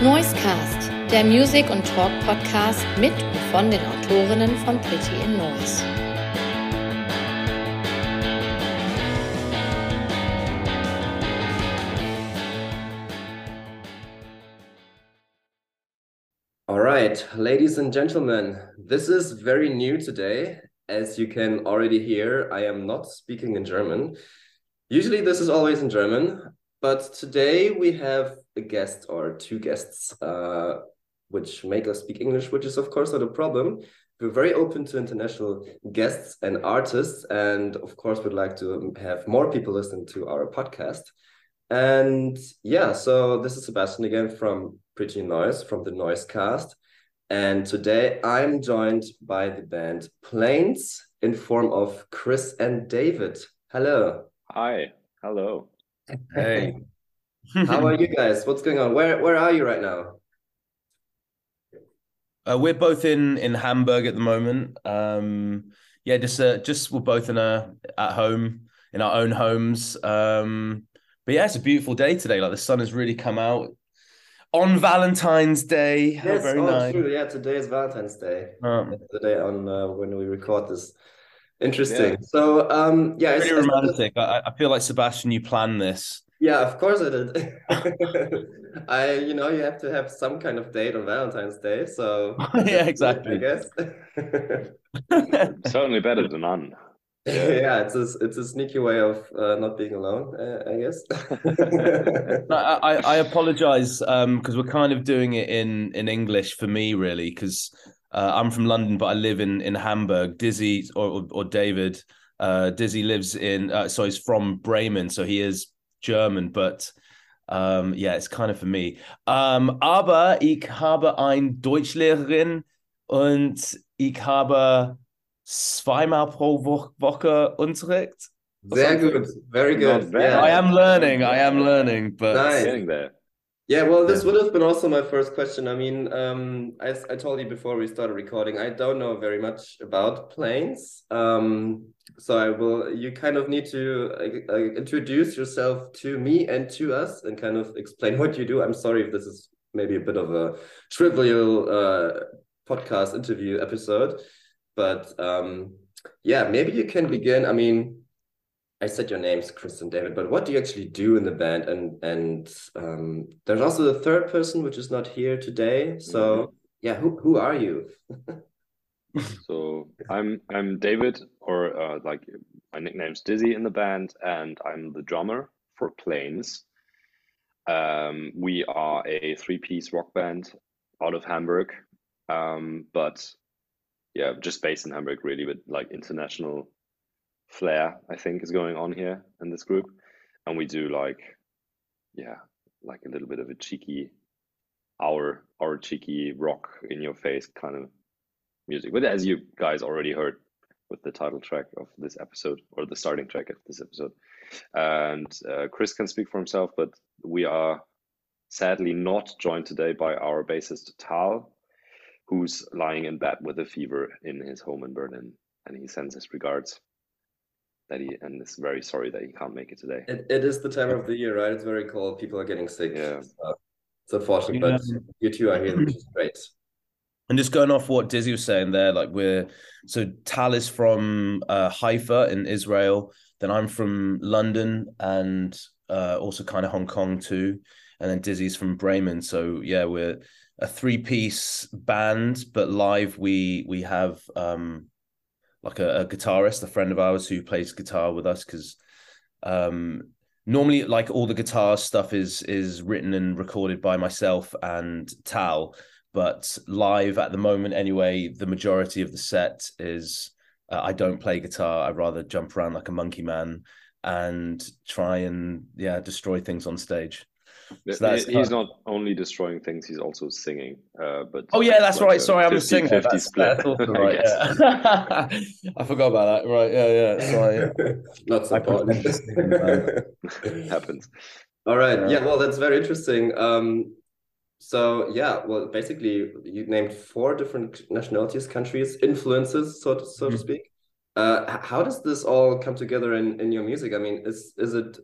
Noisecast, der Music- und Talk-Podcast mit und von den Autorinnen von Pretty in Noise. All right, ladies and gentlemen, this is very new today. As you can already hear, I am not speaking in German. Usually, this is always in German, but today we have a guest or two guests, uh, which make us speak English, which is, of course, not a problem. We're very open to international guests and artists, and of course, we'd like to have more people listen to our podcast. And yeah, so this is Sebastian again from Pretty Noise, from the Noise Cast. And today I'm joined by the band PLAIINS in form of Chris and David. Hello. Hi. Hello. Hey. How are you guys? What's going on? Where where are you right now? Uh, we're both in in Hamburg at the moment. Um, yeah, just uh, just we're both in a at home in our own homes. Um, but yeah, it's a beautiful day today. Like the sun has really come out on Valentine's Day. Yes, very oh, nice. true. Yeah, today is Valentine's Day. Um, The day on uh, when we record this. Interesting. So um yeah, really it's- romantic. I, I feel like Sebastian, you planned this. Yeah, of course I did. I, you know, you have to have some kind of date on Valentine's Day, so yeah, exactly. I guess. Certainly better than none. Yeah, it's a it's a sneaky way of uh, not being alone, uh, I guess. No, I, I- I apologize um because we're kind of doing it in in English for me really because uh, I'm from London but I live in in Hamburg. Dizzy or or, or David uh Dizzy lives in uh, so he's from Bremen so he is German but um yeah it's kind of for me. Um aber ich habe ein Deutschlehrerin und ich habe zweimal pro Woche Unterricht. Very good, very good. Yeah. I am learning, I am learning but Nice. Getting there. Yeah, well, this would have been also my first question. I mean, um, as I told you before we started recording, I don't know very much about PLAIINS. Um, so I will, you kind of need to uh, introduce yourself to me and to us and kind of explain what you do. I'm sorry if this is maybe a bit of a trivial uh, podcast interview episode, but um, yeah, maybe you can begin. I mean, I said your names, Chris and David, but what do you actually do in the band? And and um, there's also the third person which is not here today. So yeah, who who are you? So I'm I'm David, or uh, like my nickname's Dizzy in the band, and I'm the drummer for PLAIINS. Um, we are a three-piece rock band out of Hamburg, um, but yeah, just based in Hamburg, really, with like international flair. I think is going on here in this group, and we do like yeah, like a little bit of a cheeky, our our cheeky rock in your face kind of music. But as you guys already heard with the title track of this episode or the starting track of this episode, and uh, Chris can speak for himself, but we are sadly not joined today by our bassist Tal, who's lying in bed with a fever in his home in Berlin, and he sends his regards. That he and is very sorry that he can't make it today. It, it is the time of the year, right? It's very cold. People are getting sick. Yeah. So it's unfortunate, You but you two are here, which is great. And just going off what Dizzy was saying there, like we're so Tal is from uh, Haifa in Israel, then I'm from London and uh, also kind of Hong Kong too, and then Dizzy's from Bremen. So yeah, we're a three piece band, but live we we have um like a, a guitarist, a friend of ours who plays guitar with us because um normally like all the guitar stuff is is written and recorded by myself and Tal but live at the moment anyway the majority of the set is uh, i don't play guitar. I rather jump around like a monkey man and try and yeah destroy things on stage So that's he's kind- not only destroying things; he's also singing. Uh, but oh yeah that's like right sorry i'm a singer that's, split, that's also I right guess. yeah. i forgot about that right yeah yeah sorry Not so I pretend to sing in the It happens. All right. Yeah. Yeah, well, that's very interesting. Um, so yeah, well, basically, you named four different nationalities, countries, influences, so to, so to Mhm. speak. Uh, how does this all come together in in your music? I mean, is is it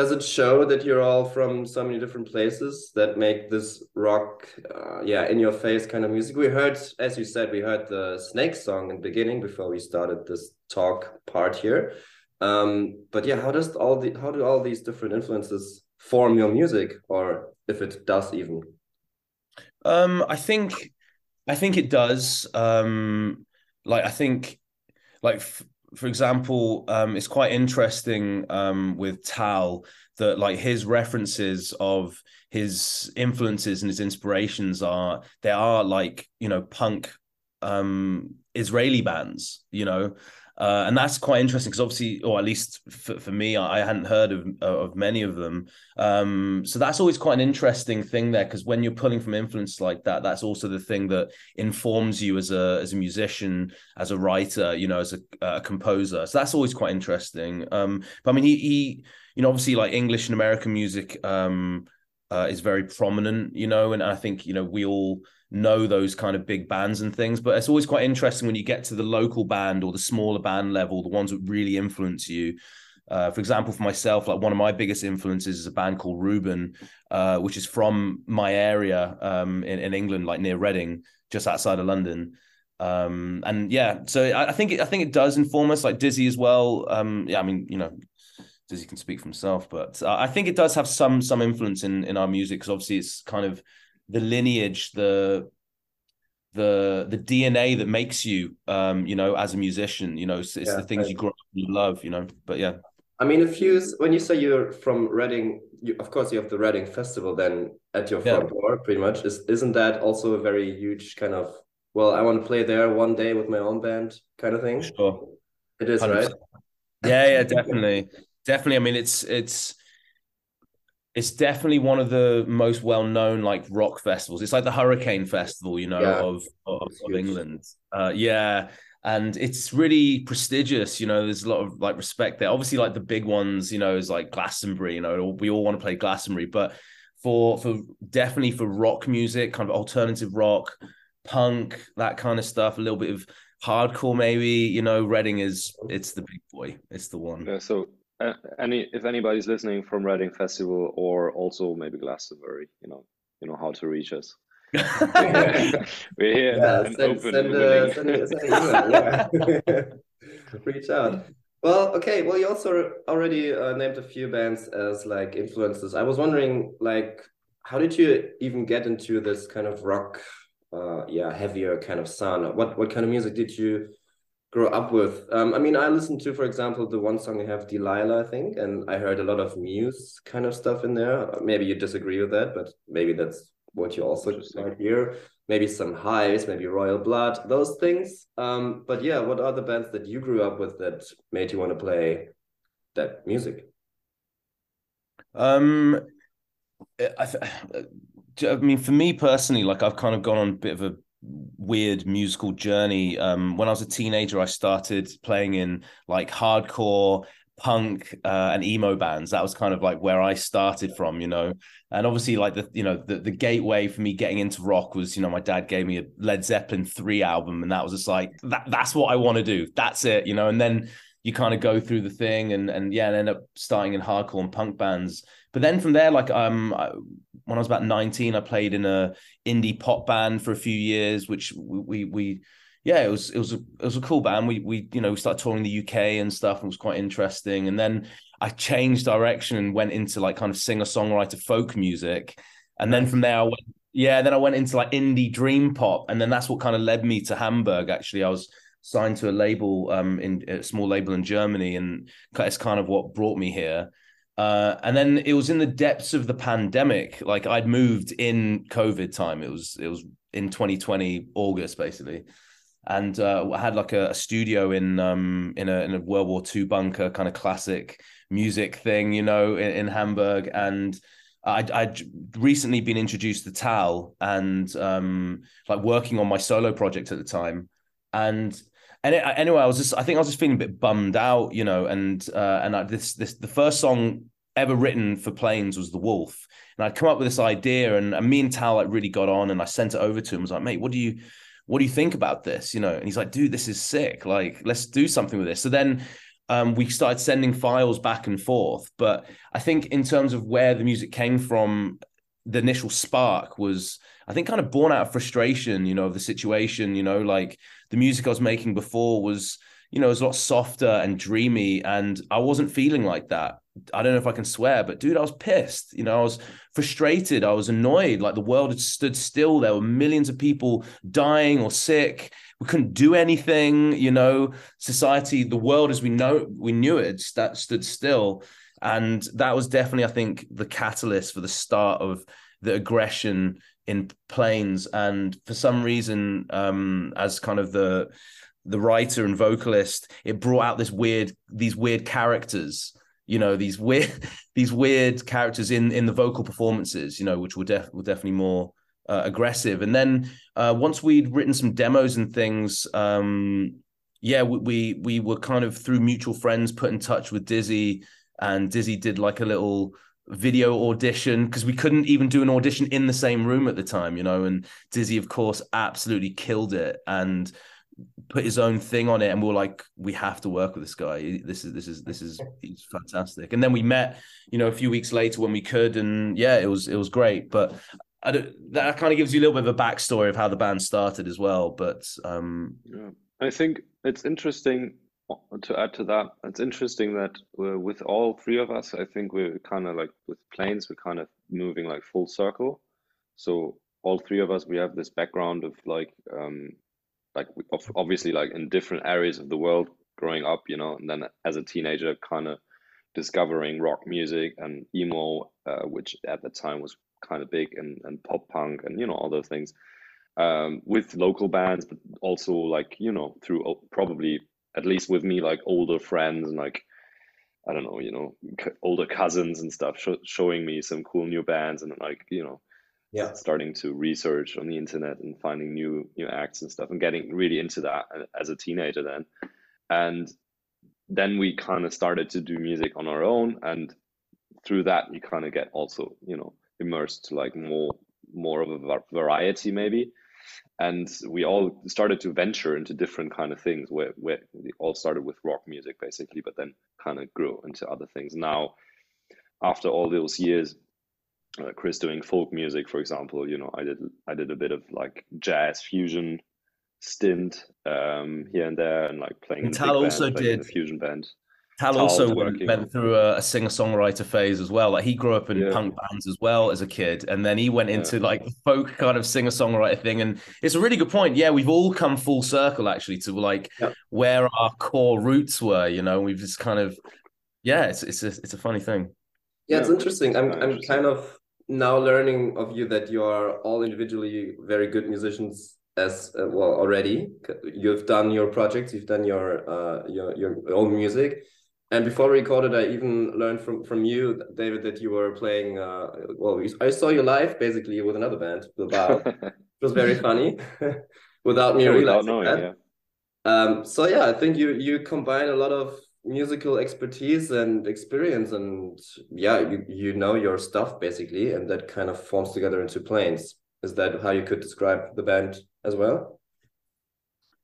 does it show that you're all from so many different places that make this rock uh, yeah in your face kind of music? We heard as you said we heard the snake song in the beginning before we started this talk part here. Um, but yeah how does all the how do all these different influences form your music or if it does even? Um i think i think it does. Um like i think like for example, um, it's quite interesting um, with Tal that like his references of his influences and his inspirations are there are like you know punk um, Israeli bands, you know, uh, and that's quite interesting because obviously, or at least for, for me, I, hadn't heard of of many of them. Um, so that's always quite an interesting thing there because when you're pulling from influence like that, that's also the thing that informs you as a as a musician, as a writer, you know, as a, a composer. So that's always quite interesting. Um, but I mean, he he, you know, obviously like English and American music um, uh, is very prominent, you know, and I think you know we all know those kind of big bands and things. But it's always quite interesting when you get to the local band or the smaller band level, the ones that really influence you. Uh, for example, for myself, like one of my biggest influences is a band called Reuben, uh, which is from my area um, in, in England, like near Reading, just outside of London. Um, and yeah, so I, I, think it, I think it does inform us, like Dizzy as well. Um, yeah, I mean, you know, Dizzy can speak for himself, but uh, I think it does have some some influence in in our music because obviously it's kind of the lineage, the the the DNA that makes you, um, you know, as a musician. You know, it's, it's yeah, the things I, you grow up and you love. You know, but yeah. I mean, if you when you say you're from Reading, you, of course you have the Reading Festival then at your front yeah. door, pretty much. Is isn't that also a very huge kind of well, I want to play there one day with my own band kind of thing? Sure, it is 100%. right. Yeah, yeah, definitely, definitely. I mean, it's it's it's definitely one of the most well-known like rock festivals. It's like the Hurricane Festival, you know, yeah. of of, of England. Uh, yeah, and it's really prestigious. You know, there's a lot of like respect there. Obviously, like the big ones, you know, is like Glastonbury. You know, we all want to play Glastonbury, but for for definitely for rock music, kind of alternative rock, punk, that kind of stuff, a little bit of hardcore, maybe. You know, Reading is it's the big boy. It's the one. Yeah, so uh, any if anybody's listening from Reading Festival or also maybe Glastonbury, you know, you know how to reach us. we're here. Yeah, send, open send, uh, send, send yeah. reach out. Well, okay. Well, you also already uh, named a few bands as like influences. I was wondering, like, how did you even get into this kind of rock, uh, yeah, heavier kind of sound? What what kind of music did you grow up with. Um, I mean, I listened to, for example, the one song you have, Delilah, I think, and I heard a lot of Muse kind of stuff in there. Maybe you disagree with that, but maybe that's what you also might hear. Maybe some Hives, maybe Royal Blood, those things. Um, but yeah, what are the bands that you grew up with that made you want to play that music? Um, I, I mean, for me personally, like I've kind of gone on a bit of a weird musical journey. Um, when I was a teenager, I started playing in like hardcore punk uh, and emo bands. That was kind of like where I started from, you know. And obviously, like the you know the the gateway for me getting into rock was, you know, my dad gave me a Led Zeppelin three album, and that was just like that. That's what I want to do. That's it, you know. And then you kind of go through the thing, and and yeah, and end up starting in hardcore and punk bands. But then from there, like um, when I was about 19, I played in a indie pop band for a few years, which we, we, we yeah, it was it was a it was a cool band. We we you know we started touring the UK and stuff. And it was quite interesting. And then I changed direction and went into like kind of singer songwriter folk music. And then from there, I went yeah. Then I went into like indie dream pop, and then that's what kind of led me to Hamburg. Actually, I was signed to a label um in a small label in Germany, and it's kind of what brought me here. Uh, and then it was in the depths of the pandemic. Like I'd moved in COVID time. It was it was in 2020 August basically, and uh, I had like a, a studio in um in a in a World War II bunker, kind of classic music thing, you know, in, in Hamburg. And I'd, I'd recently been introduced to Tal and um like working on my solo project at the time, and and anyway, I was just I think I was just feeling a bit bummed out, you know, and uh, and I, this this the first song ever written for PLAIINS was the Wolf, and I'd come up with this idea, and, and me and Tal like really got on, and I sent it over to him. I was like, mate, what do you what do you think about this? You know, and he's like, dude, this is sick. Like, let's do something with this. So then um, we started sending files back and forth. But I think in terms of where the music came from, the initial spark was, I think, kind of born out of frustration, you know, of the situation. You know, like the music I was making before was, you know, it was a lot softer and dreamy, and I wasn't feeling like that. I don't know if I can swear, but dude, I was pissed. You know, I was frustrated. I was annoyed. Like the world had stood still. There were millions of people dying or sick. We couldn't do anything. You know, society, the world as we know, we knew it, that stood still. And that was definitely, I think, the catalyst for the start of the aggression in PLAIINS. And for some reason, um, as kind of the the writer and vocalist, it brought out this weird, these weird characters you know these weird these weird characters in in the vocal performances you know which were, def- were definitely more uh, aggressive. And then uh, once we'd written some demos and things um yeah we, we we were kind of through mutual friends put in touch with dizzy and dizzy did like a little video audition because we couldn't even do an audition in the same room at the time you know and dizzy of course absolutely killed it. And put his own thing on it and we are like we have to work with this guy. This is this is this is he's fantastic. And then we met you know a few weeks later when we could and yeah it was it was great. But I don't, that kind of gives you a little bit of a backstory of how the band started as well. But um yeah. I think it's interesting to add to that. It's interesting that with all three of us i think we're kind of like with PLAIINS we're kind of moving like full circle. So all three of us we have this background of like um like obviously like in different areas of the world growing up you know and then as a teenager kind of discovering rock music and emo uh, which at the time was kind of big and, and pop punk and you know all those things um, with local bands but also like you know through probably at least with me like older friends and like i don't know you know older cousins and stuff sh- showing me some cool new bands and like you know yeah. starting to research on the internet and finding new new acts and stuff and getting really into that as a teenager then. And then we kind of started to do music on our own and through that you kind of get also you know immersed to like more more of a variety maybe. And we all started to venture into different kind of things where, where we all started with rock music basically but then kind of grew into other things. Now after all those years uh, Chris doing folk music, for example. You know, I did I did a bit of like jazz fusion stint um, here and there, and like playing. And Tal also band, did a fusion band. Tal also went, went through a, a singer songwriter phase as well. Like he grew up in yeah. punk bands as well as a kid, and then he went into yeah. like folk kind of singer songwriter thing. And it's a really good point. Yeah, we've all come full circle actually to like yeah. where our core roots were. You know, we've just kind of yeah, it's it's a, it's a funny thing. Yeah, it's interesting. I'm I'm kind of now learning of you that you are all individually very good musicians as uh, well already. You've done your projects you've done your uh your your own music. And before we recorded i even learned from from you david that you were playing uh well i saw you live basically with another band bilbao it was very funny. Without me yeah, realizing knowing, that. yeah. um so yeah i think you you combine a lot of musical expertise and experience and yeah you, you know your stuff basically and that kind of forms together into PLAIINS is that how you could describe the band as well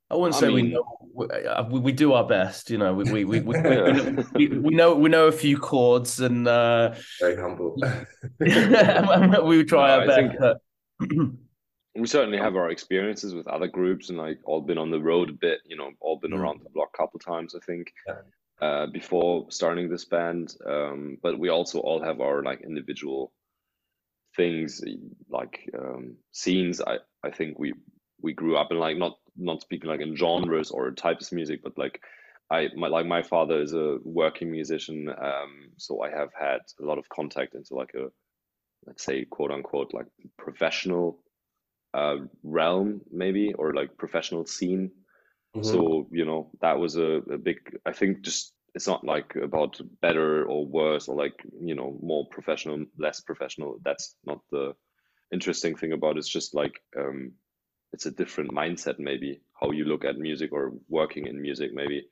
I wouldn't I say mean, we know we, uh, we, do our best, you know. We we we, we, we, we, know we know a few chords and uh, very humble. we try no, our best. we certainly have our experiences with other groups and like all been on the road a bit, you know, all been mm. around the block a couple times, I think. Yeah uh, before starting this band. Um, but we also all have our like individual things, like um, scenes. I I think we we grew up in like not not speaking like in genres or types of music, but like I my like my father is a working musician, um, so I have had a lot of contact into like a let's say quote unquote like professional uh, realm maybe or like professional scene Mm-hmm. So, you know, that was a, a big, I think just it's not like about better or worse or like, you know, more professional, less professional. That's not the interesting thing about it. It's just like, um, it's a different mindset, maybe how you look at music or working in music, maybe.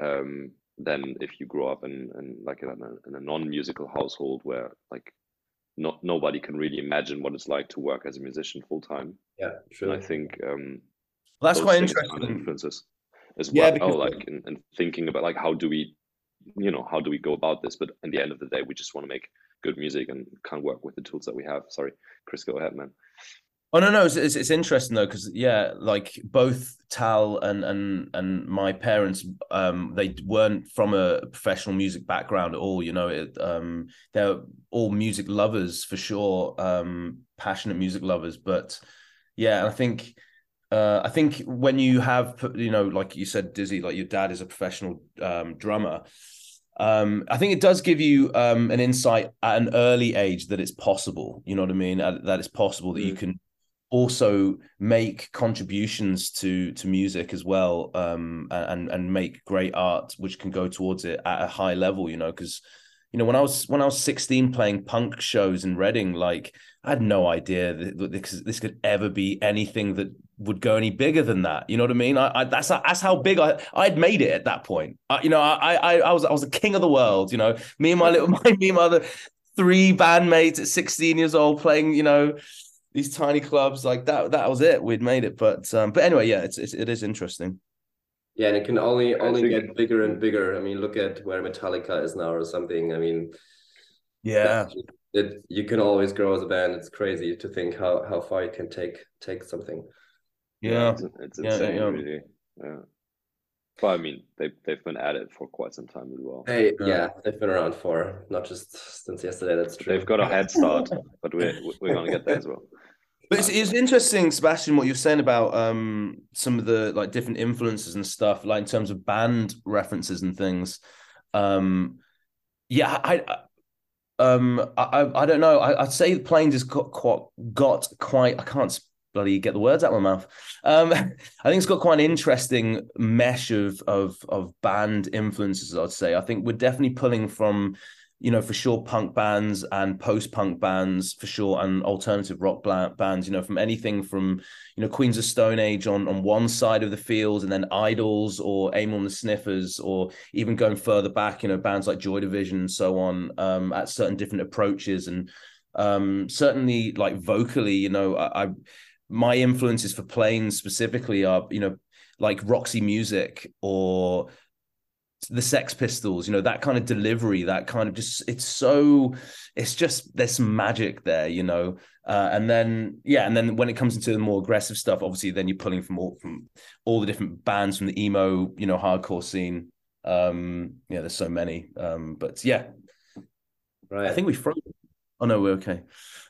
Um, than if you grow up in, in like in a, in a non-musical household where like not nobody can really imagine what it's like to work as a musician full time. Yeah, true. And I think um, well, that's quite interesting. Influences as yeah, well, because, like and, and thinking about like how do we you know how do we go about this but in the end of the day we just want to make good music and can work with the tools that we have sorry chris go ahead man Oh no, no, it's it's, it's interesting though because yeah, like both Tal and and and my parents, um, they weren't from a professional music background at all. You know, it, um, they're all music lovers for sure, um, passionate music lovers. But yeah, I think, uh, I think when you have, you know, like you said, Dizzy, like your dad is a professional um, drummer. Um, I think it does give you um, an insight at an early age that it's possible. You know what I mean? That it's possible that mm. you can also make contributions to to music as well um and and make great art which can go towards it at a high level you know because you know when i was when i was 16 playing punk shows in reading like i had no idea that this, this could ever be anything that would go any bigger than that. You know what i mean? I, I that's that's how big i i'd made it at that point. I, you know I, I i was i was the king of the world you know? Me and my little my me and my other three bandmates at 16 years old playing you know these tiny clubs like that that was it. We'd made it but um but anyway yeah it's, it's it is interesting. Yeah and it can only only get bigger and bigger. I mean look at where metallica is now or something. I mean yeah it you can always grow as a band it's crazy to think how how far you can take take something yeah it's, it's insane yeah, yeah. really yeah but I mean, they they've been at it for quite some time as well. They, yeah, they've been around for not just since yesterday. That's true. They've got a head start, but we're we're gonna get there as well. But it's, it's interesting, Sebastian, what you're saying about um some of the like different influences and stuff, like in terms of band references and things. Um, yeah, I, I um I I don't know. I, would say the PLAIINS has got quite got quite. I can't bloody get the words out of my mouth. Um, I think it's got quite an interesting mesh of of of band influences. I'd say. I think we're definitely pulling from, you know, for sure punk bands and post punk bands for sure, and alternative rock bands. You know, from anything from you know Queens of Stone Age on on one side of the field, and then IDLES or Amyl and the Sniffers, or even going further back, you know, bands like Joy Division and so on, um, at certain different approaches and um certainly like vocally you know I, I my influences for playing specifically are you know like Roxy Music or the Sex Pistols, you know, that kind of delivery, that kind of just, it's so, it's just, there's some magic there, you know. Uh, and then, yeah, and then when it comes into the more aggressive stuff, obviously, then you're pulling from all, from all the different bands from the emo, you know, hardcore scene. Um, yeah, there's so many. Um, but yeah, right. I think we froze. Oh no, we're okay.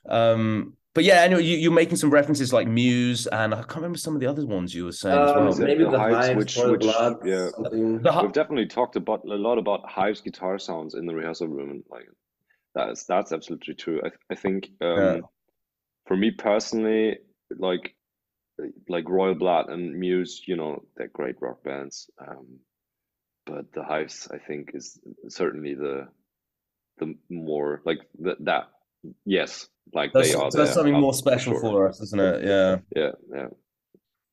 Um, but yeah, anyway, you, you're making some references like Muse, and I can't remember some of the other ones you were saying um, as well. Maybe the, the Hives, which, which blood, yeah, the, we've definitely talked about a lot about Hives guitar sounds in the rehearsal room, and like that's that's absolutely true. I I think um, yeah. for me personally, like like Royal Blood and Muse, you know, they're great rock bands. Um, but the Hives, I think, is certainly the the more like the, that yes like that's, they are. That's something more special for, sure. for us, isn't it? Yeah. Yeah. Yeah.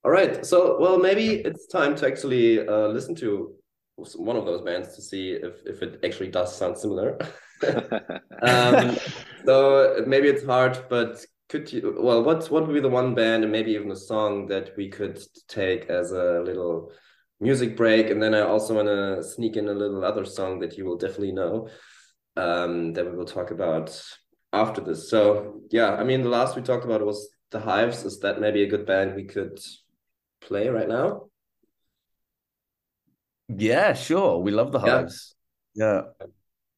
All right. So, well, maybe it's time to actually uh, listen to one of those bands to see if, if it actually does sound similar. um, so maybe it's hard, but could you? Well, what what would be the one band and maybe even a song that we could take as a little music break? And then I also want to sneak in a little other song that you will definitely know um, that we will talk about after this. So yeah, I mean, the last we talked about was the Hives. Is that maybe a good band we could play right now? Yeah, sure. We love the Hives. Yeah. yeah.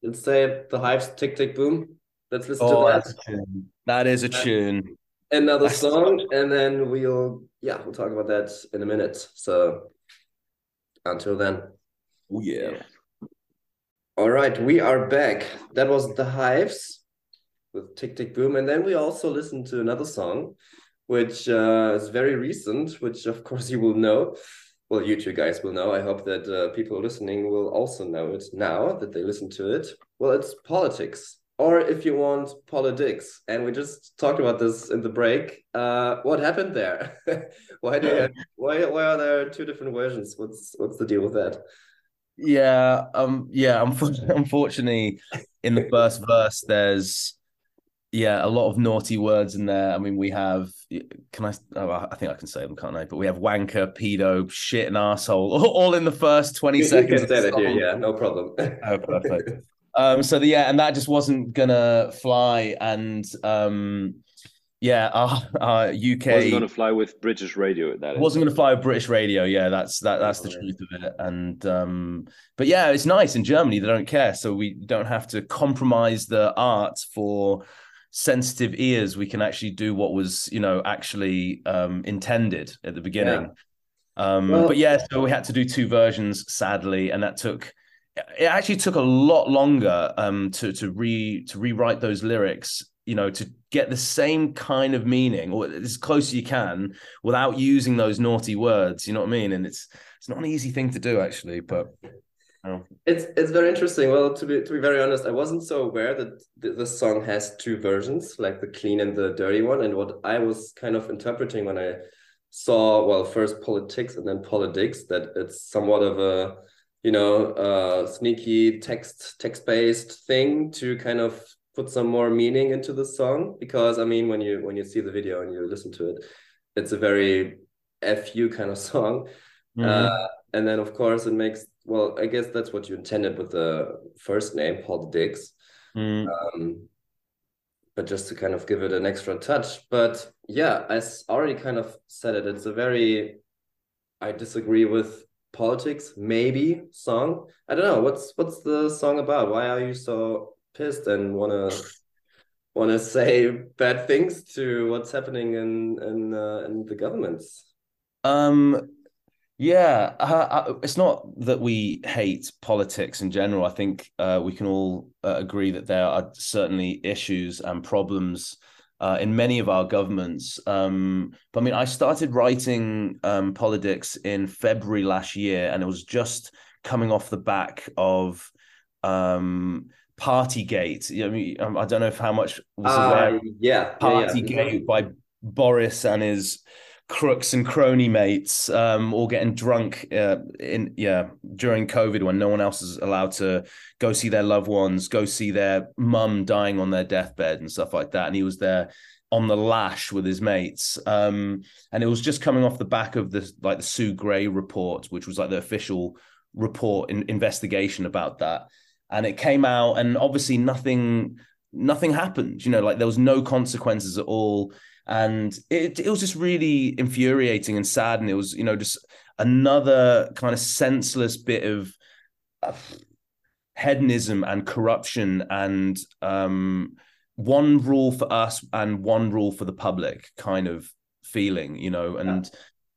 Let's say the Hives Tick Tick Boom. Let's listen oh, to that. That's a tune. That is a tune. Another that's song, and then we'll yeah, we'll talk about that in a minute. So until then. Oh yeah. All right, we are back. That was the Hives with Tick Tick Boom. And then we also listened to another song, which uh, is very recent, which of course you will know. Well, you two guys will know. I hope that uh, people listening will also know it now that they listen to it. Well, it's politics, or if you want, politics. And we just talked about this in the break. Uh, what happened there? why do you have, why why are there two different versions? What's what's the deal with that? Yeah, um, yeah. Unfortunately, in the first verse, there's yeah, a lot of naughty words in there. I mean, we have. Can I? Oh, I think I can say them, can't I? But we have wanker, pedo, shit, and asshole, all in the first twenty You, seconds. you can say the that here, yeah, no problem. Oh, perfect. um, so the, yeah, and that just wasn't gonna fly, and um, yeah, our, our UK Wasn't going to fly with British radio. That is. wasn't going to fly with British radio. Yeah, that's that. That's the Oh, yeah. truth of it. And um, but yeah, it's nice in Germany. They don't care, so we don't have to compromise the art for sensitive ears. We can actually do what was, you know, actually um, intended at the beginning. Um, Well- but yeah, so we had to do two versions, sadly, and that took. It actually took a lot longer um, to to re to rewrite those lyrics. You know, to get the same kind of meaning or as close as you can without using those naughty words. You know what I mean? And it's it's not an easy thing to do actually, but oh. It's it's very interesting. Well, to be to be very honest, I wasn't so aware that th this song has two versions, like the clean and the dirty one. And what I was kind of interpreting when I saw, well, first politics and then politics, that it's somewhat of a, you know, uh, sneaky text text based thing to kind of put some more meaning into the song. Because I mean, when you when you see the video and you listen to it, it's a very fu kind of song. Mhm. Uh, and then of course it makes well, I guess that's what you intended with the first name, Paul Dix. Mm. Um, but just to kind of give it an extra touch. But yeah, i already kind of said it. It's a very, I disagree with politics, maybe song. I don't know. What's what's the song about? Why are you so pissed and wanna wanna say bad things to what's happening in in uh, in the governments? Um, yeah, uh, uh, it's not that we hate politics in general. I think uh, we can all uh, agree that there are certainly issues and problems uh, in many of our governments. Um, but I mean, I started writing um, politics in February last year, and it was just coming off the back of um, Partygate. I mean, um, I don't know if how much was aware Uh, yeah, yeah, yeah. Partygate by Boris and his crooks and crony mates, um, all getting drunk uh, in yeah during COVID when no one else is allowed to go see their loved ones, go see their mum dying on their deathbed and stuff like that. And he was there on the lash with his mates. Um, and it was just coming off the back of the like the Sue Gray report, which was like the official report in, investigation about that. And it came out, and obviously nothing nothing happened. You know, like there was no consequences at all and it it was just really infuriating and sad. And it was you know just another kind of senseless bit of uh, hedonism and corruption and um one rule for us and one rule for the public kind of feeling you know and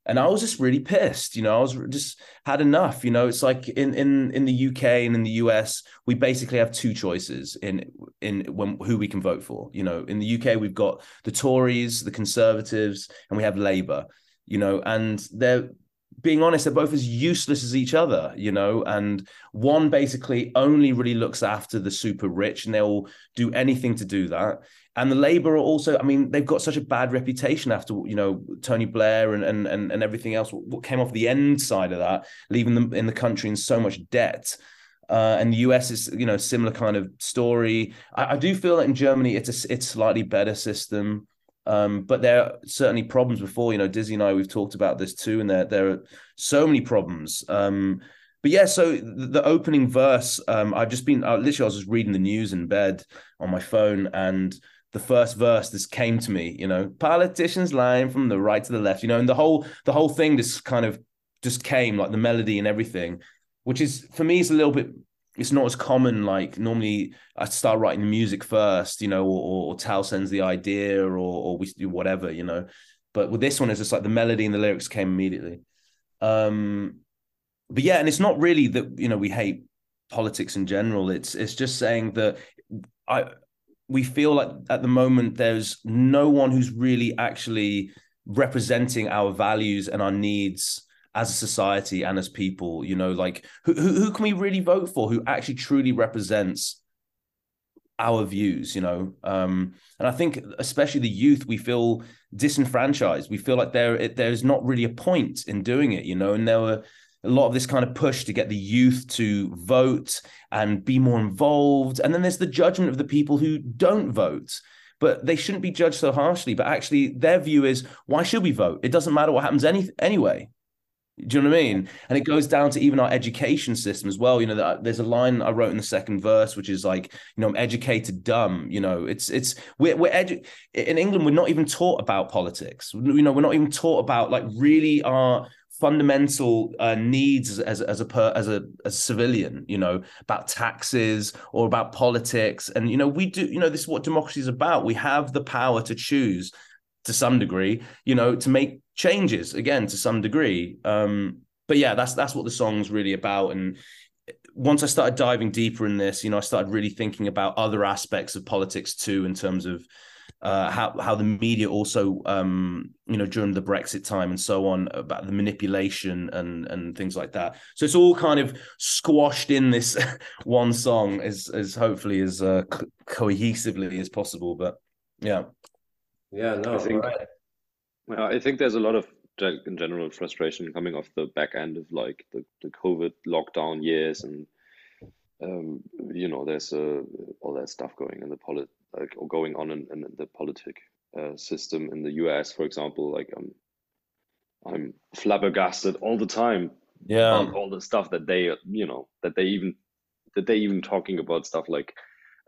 and I was just really pissed, you know. I was just had enough, you know. It's like in in in the UK and in the US, we basically have two choices in in when who we can vote for. You know, in the UK, we've got the Tories, the Conservatives, and we have Labour. You know, and they're being honest, they're both as useless as each other. You know, and one basically only really looks after the super rich, and they'll do anything to do that and the Labour are also, I mean, they've got such a bad reputation after you know Tony Blair and and and, and everything else. What came off the end side of that, leaving them in the country in so much debt. Uh, and the US is, you know, similar kind of story. I, I do feel that in Germany, it's a it's slightly better system, um, but there are certainly problems. Before, you know, Dizzy and I we've talked about this too, and there there are so many problems. Um, but yeah, so the, opening verse, um, I've just been uh, literally I was just reading the news in bed on my phone, and the first verse this came to me you know politicians lying from the right to the left you know and the whole the whole thing just kind of just came like the melody and everything which is for me is a little bit it's not as common like normally i start writing the music first you know or, or tal sends the idea or or we do whatever you know but with this one it's just like the melody and the lyrics came immediately. Um but yeah and it's not really that you know we hate politics in general it's it's just saying that i we feel like at the moment there's no one who's really actually representing our values and our needs as a society and as people you know like who, who, who can we really vote for who actually truly represents our views you know? Um and i think especially the youth we feel disenfranchised. We feel like there there's not really a point in doing it you know? And there were a lot of this kind of push to get the youth to vote and be more involved. And then there's the judgment of the people who don't vote. but they shouldn't be judged so harshly. But actually, their view is, why should we vote? It doesn't matter what happens any anyway. Do you know what I mean? And it goes down to even our education system as well. You know, there's a line I wrote in the second verse, which is like, you know, I'm educated dumb. You know, it's it's we're we're edu- in England. We're not even taught about politics. You know, we're not even taught about like really our fundamental uh, needs as as a per, as a as a civilian. You know, about taxes or about politics, and you know, we do. You know, this is what democracy is about. We have the power to choose to some degree. You know, to make changes again to some degree. Um, but yeah, that's that's what the song's really about. And once I started diving deeper in this, you know, I started really thinking about other aspects of politics too, in terms of uh, how how the media also, um, you know, during the Brexit time and so on, about the manipulation and and things like that. So it's all kind of squashed in this one song, as as hopefully as uh, co- cohesively as possible. But yeah, yeah, no, I think right. Well, I think there's a lot of in general frustration coming off the back end of like the, the COVID lockdown years and um, you know there's uh, all that stuff going in the polit like or going on in, in the politic uh, system in the US, for example. Like I'm I'm flabbergasted all the time yeah, on all the stuff that they you know that they even that they even talking about stuff like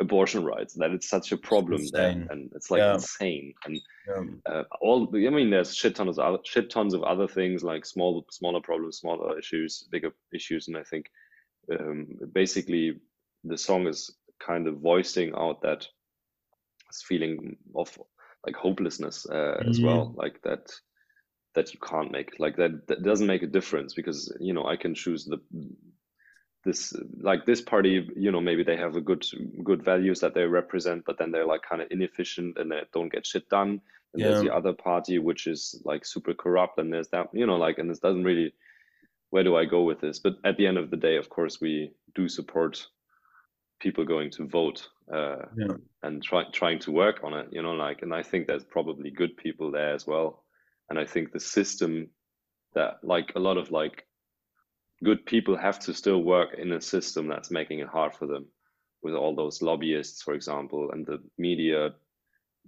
abortion rights that it's such a problem there, and it's like Yeah. insane and yeah. uh, all I mean, there's shit tons of other, shit tons of other things like small, smaller problems, smaller issues, bigger issues, and I think um, basically the song is kind of voicing out that feeling of like hopelessness uh, as well, like that that you can't make like that that doesn't make a difference because you know I can choose the this like this party you know maybe they have a good good values that they represent but then they're like kind of inefficient and they don't get shit done. And there's the other party which is like super corrupt and there's that you know like and this doesn't really where do i go with this? But at the end of the day of course we do support people going to vote uh, Yeah. and try, trying to work on it you know like and i think there's probably good people there as well and i think the system that like a lot of like good people have to still work in a system that's making it hard for them with all those lobbyists for example and the media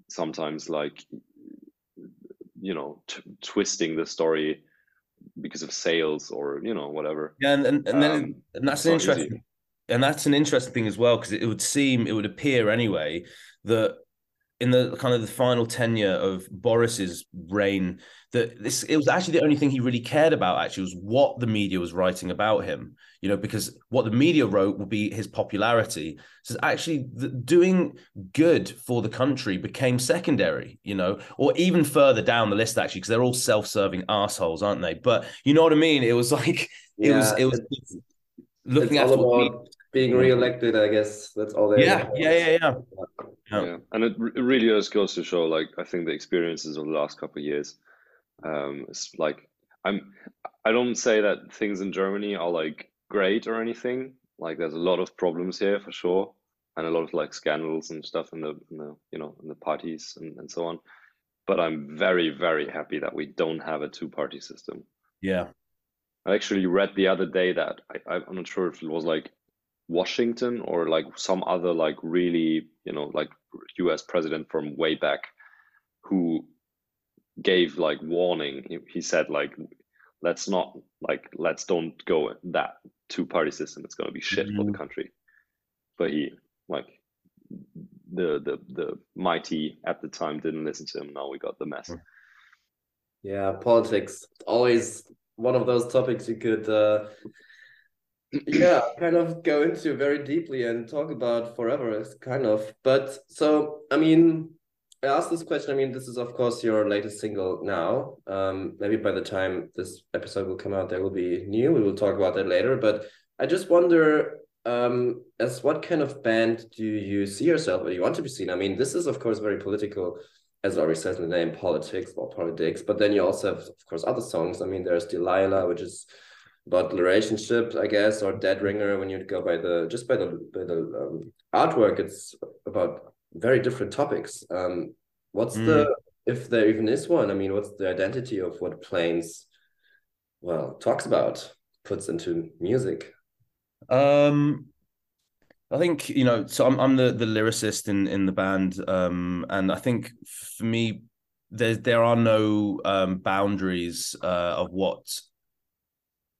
sometimes like you know t- twisting the story because of sales or you know whatever Yeah, and and, and then Um, and that's an not easy. And that's an interesting thing as well because it would seem it would appear anyway that in the kind of the final tenure of Boris's reign that this it was actually the only thing he really cared about actually was what the media was writing about him you know because what the media wrote would be his popularity. So actually the, doing good for the country became secondary you know or even further down the list actually because they're all self-serving assholes aren't they? But you know what i mean? It was like it was it was looking it's at all what being re-elected, I guess. That's all they yeah yeah yeah yeah Yeah. yeah and it, re- it really just goes to show like i think the experiences of the last couple of years um it's like i'm i don't say that things in germany are like great or anything like there's a lot of problems here for sure and a lot of like scandals and stuff in the, in the you know in the parties and, and so on but i'm very very happy that we don't have a two party system yeah I actually read the other day that I, I'm not sure if it was like Washington or like some other like really you know like U.S. president from way back who gave like warning. He, he said like let's not like let's don't go that two party system. It's gonna be shit for the country. But he like the the the mighty at the time didn't listen to him. Now we got the mess. Yeah, politics. Always one of those topics you could uh yeah, kind of go into very deeply and talk about forever, it's kind of. But so I mean, I asked this question, I mean, this is of course your latest single now. Um maybe by the time this episode will come out, there will be new. We will talk about that later. But I just wonder um as what kind of band do you see yourself or you want to be seen? I mean, this is of course very political as it already says in the name, politics or politics. But then you also have, of course, other songs. I mean, there's Delilah, which is about the relationship, I guess, or Dead Ringer. When you go by the just by the by the um, artwork, it's about very different topics. Um, what's Mm. the if there even is one? I mean, what's the identity of what PLAIINS, well, talks about, puts into music? Um, I think you know. So I'm I'm the the lyricist in in the band, um, and I think for me, there there are no um, boundaries uh, of what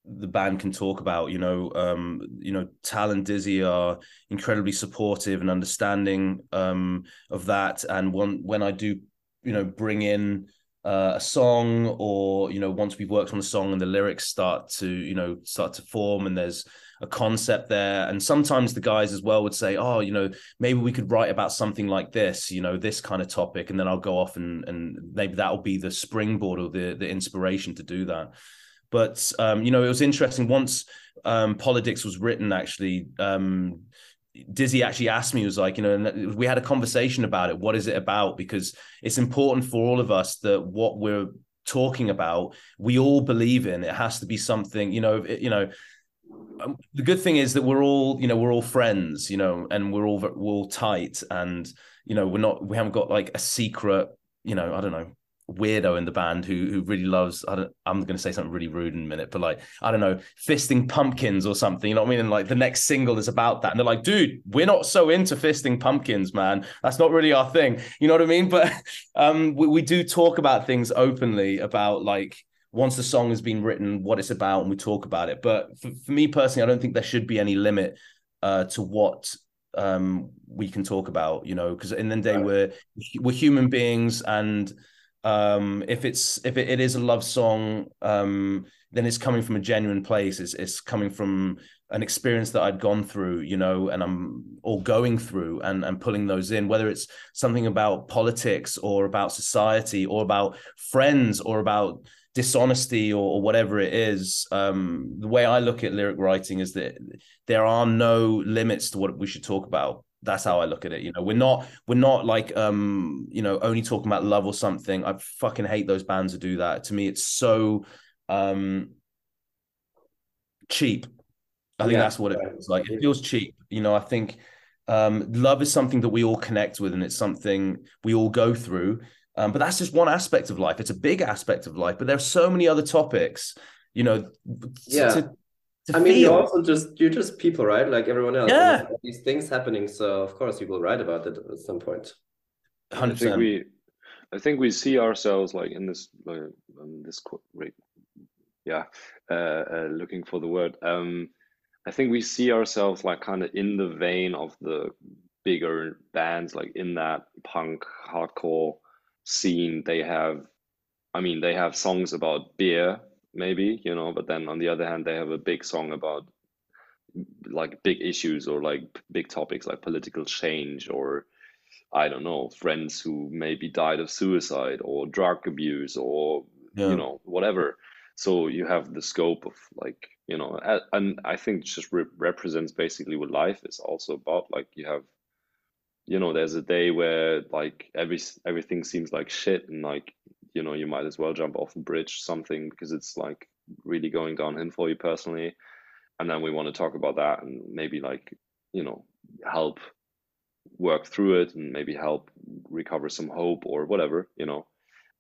the band can talk about. You know, um, you know, Tal and Dizzy are incredibly supportive and understanding um, of that. And when when I do, you know, bring in uh, a song, or you know, once we've worked on the song and the lyrics start to, you know, start to form, and there's a concept there. And sometimes the guys as well would say, "Oh, you know, maybe we could write about something like this, you know, this kind of topic," and then I'll go off and and maybe that'll be the springboard or the the inspiration to do that. But um, you know, it was interesting once um, politics was written. Actually, um, Dizzy actually asked me, was like, you know, and we had a conversation about it. What is it about? Because it's important for all of us that what we're talking about, we all believe in. It has to be something, you know, it, you know. Um, the good thing is that we're all, you know, we're all friends, you know, and we're all we're all tight, and you know, we're not, we haven't got like a secret, you know, I don't know, weirdo in the band who who really loves I don't I'm going to say something really rude in a minute but like I don't know fisting pumpkins or something you know what I mean? And like the next single is about that. And they're like dude we're not so into fisting pumpkins man. That's not really our thing. You know what I mean? But um we, we do talk about things openly about like once the song has been written what it's about and we talk about it. But for, for me personally I don't think there should be any limit uh to what um we can talk about you know? Because in the day right. we're we're human beings and um, if it's if it, it is a love song, um, then it's coming from a genuine place. It's it's coming from an experience that I'd gone through, you know, and I'm all going through and and pulling those in, whether it's something about politics or about society or about friends or about dishonesty or, or whatever it is. Um, the way I look at lyric writing is that there are no limits to what we should talk about that's how I look at it. You know, we're not we're not like um, you know, only talking about love or something. I fucking hate those bands that do that. To me, it's so um cheap. I think yeah. that's what it feels like. It feels cheap. You know, I think um love is something that we all connect with and it's something we all go through. Um, but that's just one aspect of life. It's a big aspect of life, but there are so many other topics, you know, yeah. To, I mean, you're also just you're just people, right? Like everyone else. Yeah. These things happening, so of course you will write about it at some point. Hundred percent. We, I think we see ourselves like in this, like, um, this, yeah, uh, uh, looking for the word. Um, I think we see ourselves like kind of in the vein of the bigger bands, like in that punk hardcore scene. They have, I mean, they have songs about beer maybe you know but then on the other hand they have a big song about like big issues or like big topics like political change or i don't know friends who maybe died of suicide or drug abuse or yeah. you know whatever so you have the scope of like you know and i think just re- represents basically what life is also about like you have you know there's a day where like every everything seems like shit and like you know you might as well jump off a bridge something because it's like really going downhill for you personally. And then we want to talk about that and maybe like you know help work through it and maybe help recover some hope or whatever you know.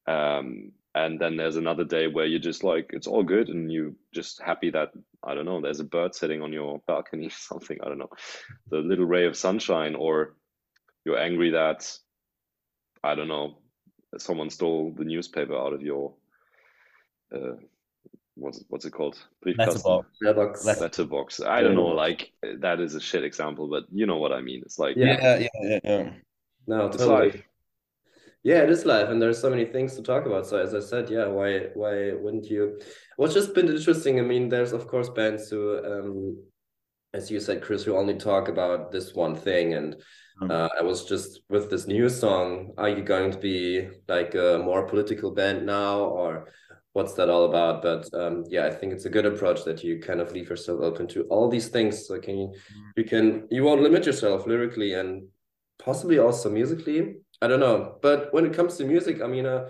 Um, and then there's another day where you're just like it's all good and you're just happy that i don't know there's a bird sitting on your balcony something i don't know. The little ray of sunshine or you're angry that i don't know someone stole the newspaper out of your uh, what's what's it called? Letterbox. Letterbox. Letterbox. I don't know. Like that is a shit example, but you know what I mean. It's like yeah, yeah, yeah. yeah. No, it's totally. life. Yeah, it is life, and there's so many things to talk about. So as I said, yeah, why why wouldn't you? What's just been interesting. I mean, there's of course bands who, um, as you said, Chris, who only talk about this one thing and. Uh, I was just with this new song. Are you going to be like a more political band now, or what's that all about? But um, yeah, I think it's a good approach that you kind of leave yourself open to all these things. So can you, hmm. you can you won't limit yourself lyrically and possibly also musically. I don't know, but when it comes to music, I mean, uh,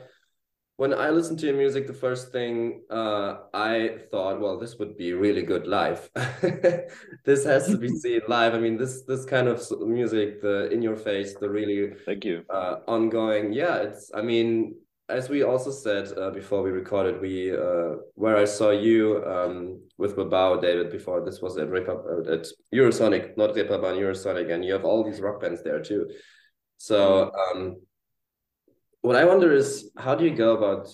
when I listened to your music, the first thing uh, I thought, well, this would be really good live. this has to be seen live. I mean, this this kind of music, the in your face, the really thank you uh, ongoing. Yeah, it's. I mean, as we also said uh, before we recorded, we uh, where I saw you um, with Bilbao, David. Before this was at Repub, at Eurosonic, not Reeperbahn, Eurosonic, and you have all these rock bands there too. So um, what I wonder is, how do you go about,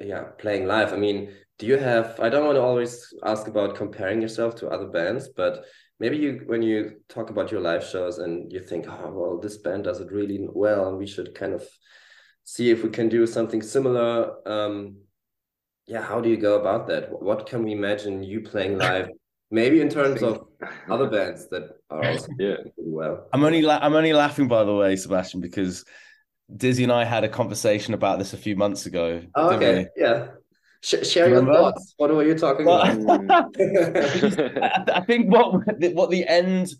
yeah, playing live? I mean, do you have? I don't want to always ask about comparing yourself to other bands, but maybe you when you talk about your live shows and you think, oh well, this band does it really well, and we should kind of see if we can do something similar. Um, yeah, how do you go about that? What can we imagine you playing live? Maybe in terms of other bands that are also yeah well. I'm only I'm only laughing by the way, Sebastian, because Dizzy and I had a conversation about this a few months ago. Oh, okay, we? yeah. Sh share your thoughts. What were you talking well, about? I think what what the end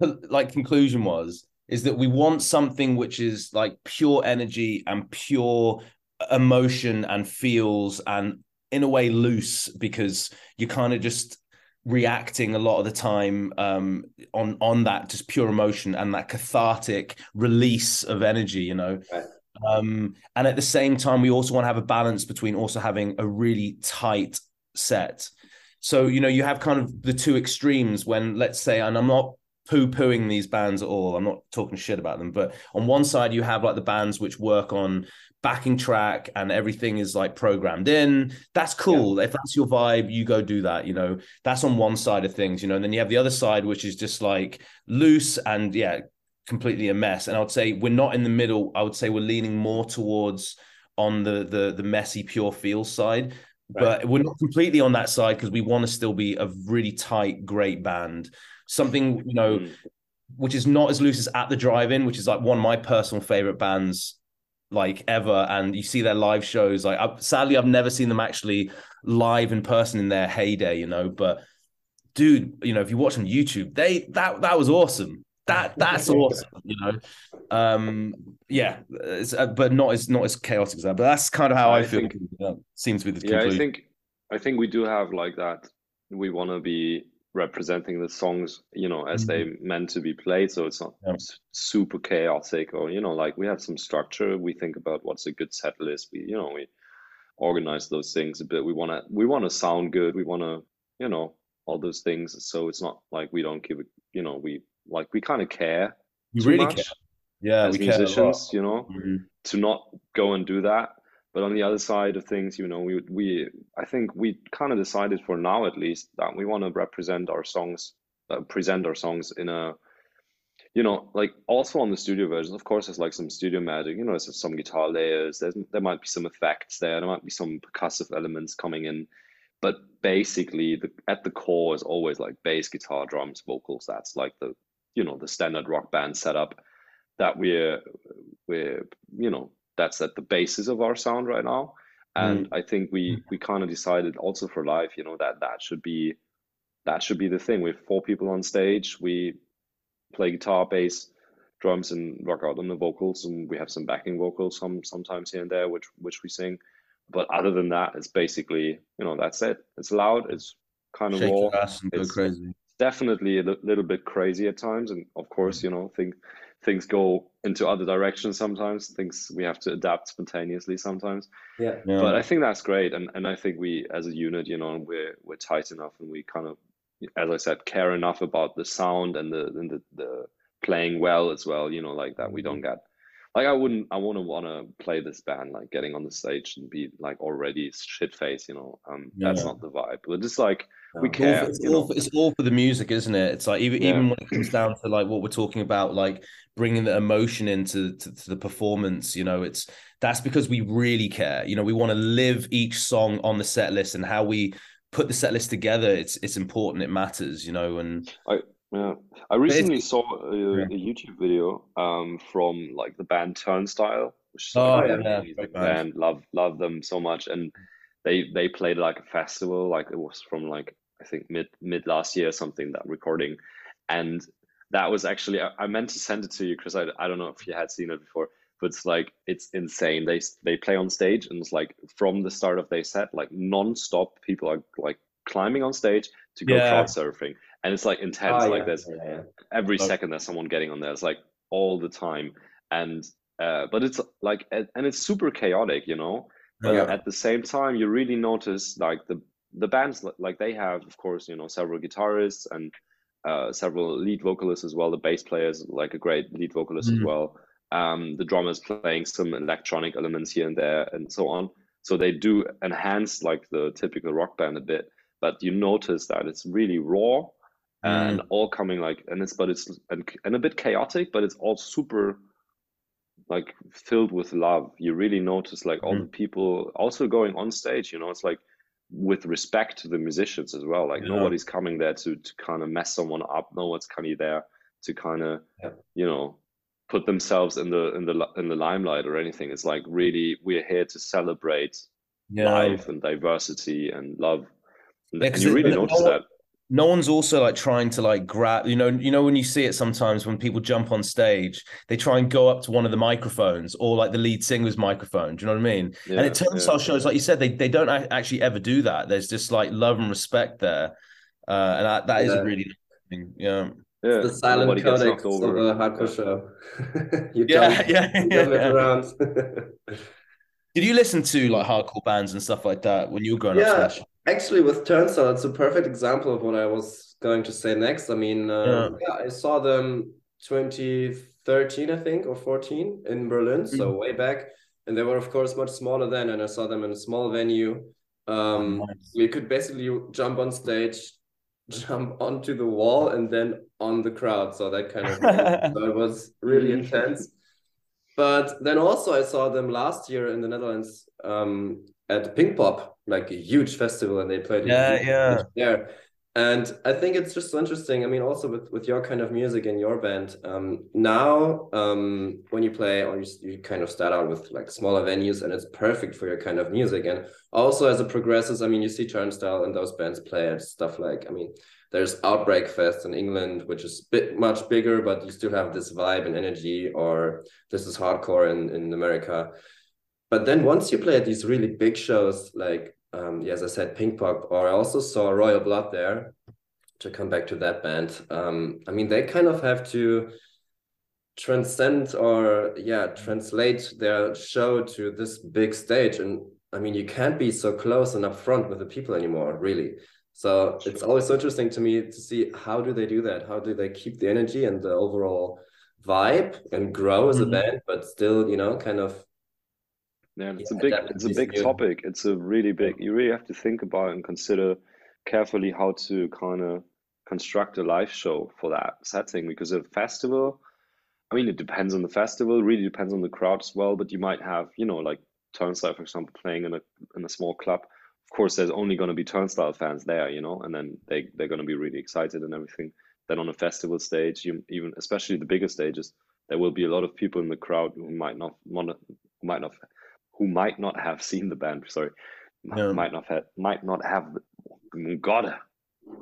like conclusion was is that we want something which is like pure energy and pure emotion and feels and in a way loose because you're kind of just reacting a lot of the time um, on on that just pure emotion and that cathartic release of energy you know right. um, and at the same time we also want to have a balance between also having a really tight set so you know you have kind of the two extremes when let's say and i'm not poo pooing these bands at all. I'm not talking shit about them, but on one side you have like the bands which work on backing track and everything is like programmed in. That's cool. Yeah. If that's your vibe, you go do that. You know, that's on one side of things. You know, and then you have the other side which is just like loose and yeah, completely a mess. And I would say we're not in the middle. I would say we're leaning more towards on the the the messy pure feel side. Right. But we're not completely on that side because we want to still be a really tight, great band something you know mm. which is not as loose as at the drive-in which is like one of my personal favorite bands like ever and you see their live shows like I, sadly i've never seen them actually live in person in their heyday you know but dude you know if you watch on youtube they that that was awesome. That that's awesome you know? Um yeah uh, but not as not as chaotic as that but that's kind of how i, I feel. think, uh, seems to be the yeah conclusion. i think i think we do have like that we want to be representing the songs you know as mm-hmm. they meant to be played. So it's not yeah. super chaotic or you know like we have some structure. We think about what's a good set list. We you know we organize those things a bit. We want to we want to sound good. We want to you know all those things. So it's not like we don't give it you know we like we kind of care we really much care. Yeah as musicians you know mm-hmm. to not go and do that but on the other side of things, you know, we we I think we kind of decided for now at least that we want to represent our songs, uh, present our songs in a, you know, like also on the studio version. Of course, there's like some studio magic. You know, there's some guitar layers. There's there might be some effects there. There might be some percussive elements coming in, but basically, the at the core is always like bass, guitar, drums, vocals. That's like the you know the standard rock band setup that we're we're you know that's at the basis of our sound right now. And mm. i think we mm. we kind of decided also for life you know that that should be that should be the thing. We have four people on stage. We play guitar bass drums and rock out on the vocals and we have some backing vocals some sometimes here and there which which we sing. But other than that it's basically you know that's it. It's loud it's kind of Shake raw it's crazy. definitely a little bit crazy at times. And of course mm. you know think things go into other directions sometimes things we have to adapt spontaneously sometimes yeah. yeah. but i think that's great and and i think we as a unit you know we're we're tight enough and we kind of as i said care enough about the sound and the and the, the playing well as well you know like that we don't mm-hmm. get like i wouldn't i wouldn't want to play this band like getting on the stage and be like already shit face you know? Um yeah. that's not the vibe. But just like we care it's all, for, it's all, for, the music isn't it? It's like even, yeah. even when it comes down to like what we're talking about like bringing the emotion into to, to, the performance you know it's that's because we really care. You know we want to live each song on the set list and how we put the set list together it's it's important it matters you know and i yeah. I recently saw a, yeah. a, youtube video um from like the band turnstile which is oh, like yeah, yeah. band. love love them so much. And they they played like a festival like it was from like i think mid mid last year something that recording. And that was actually I, I meant to send it to you because I, I don't know if you had seen it before but it's like it's insane. They they play on stage and it's like from the start of their set like non-stop people are like climbing on stage to go yeah. crowd surfing and it's like intense oh, like yeah. there's yeah, every second there's someone getting on there it's like all the time and uh, but it's like and it's super chaotic, you know. But at the same time, you really notice like the the bands like they have, of course, you know, several guitarists and uh, several lead vocalists as well. The bass player is like a great lead vocalist as Mm. well. Um, the drummers playing some electronic elements here and there and so on. So they do enhance like the typical rock band a bit, but you notice that it's really raw and all coming like and it's but it's and, and a bit chaotic, but it's all super like filled with love. You really notice like all Mhm. the people also going on stage, you know, it's like with respect to the musicians as well. Like Yeah. nobody's coming there to to kind of mess someone up. No one's kind of there to kind of Yeah. you know put themselves in the in the in the limelight or anything. It's like really we're here to celebrate Yeah. life and diversity and love. And, you really no notice one- that. No one's also like trying to like grab you know you know when you see it sometimes when people jump on stage they try and go up to one of the microphones or like the lead singer's microphone do you know what i mean and Yeah, it turnstile shows like you said they, they don't actually ever do that there's just like love and respect there uh and that, that is Yeah. a really nice thing. yeah Yeah, the silent nobody codex knocked of over. a hardcore show. you yeah jump, yeah, you yeah, jump it yeah. around. did you listen to like hardcore bands and stuff like that when you were growing Yeah. up Smash? Actually, with Turnstile, it's a perfect example of what I was going to say next. I mean, uh, yeah. I saw them 2013, I think, or 14 in Berlin, so way back. And they were, of course, much smaller then. And I saw them in a small venue. Um, Nice. we could basically jump on stage, jump onto the wall, and then on the crowd. So that kind of so it was really intense. But then also I saw them last year in the Netherlands um, at Pink Pop, like a huge festival, and they played Yeah, yeah. there. And I think it's just so interesting. I mean, also with with your kind of music and your band, um, now um, when you play or you, you kind of start out with like smaller venues, and it's perfect for your kind of music. And also as it progresses, I mean, you see Turnstile and those bands play at stuff like, I mean, there's Outbreak Fest in England, which is bit much bigger, but you still have this vibe and energy, or this is hardcore in, in America. But then once you play at these really big shows, like um, yeah, as I said, Pink Pop, or I also saw Royal Blood there. To come back to that band, um, I mean, they kind of have to transcend or yeah, translate their show to this big stage, and I mean, you can't be so close and upfront with the people anymore, really. So it's always so interesting to me to see how do they do that? How do they keep the energy and the overall vibe and grow as a Mhm. band, but still, you know, kind of Yeah, it's Yeah, a big it's a big topic. It's a really big. You really have to think about and consider carefully how to kind of construct a live show for that setting because a festival, I mean, it depends on the festival, really depends on the crowd as well, but you might have, you know, like Turnstile, for example, playing in a in a small club. Of course, there's only going to be Turnstile fans there, you know, and then they they're going to be really excited and everything. Then on a festival stage, you even especially the bigger stages, there will be a lot of people in the crowd who might not want who might not who might not have seen the band. Sorry, m- Yeah. might not have might not have. Gotta.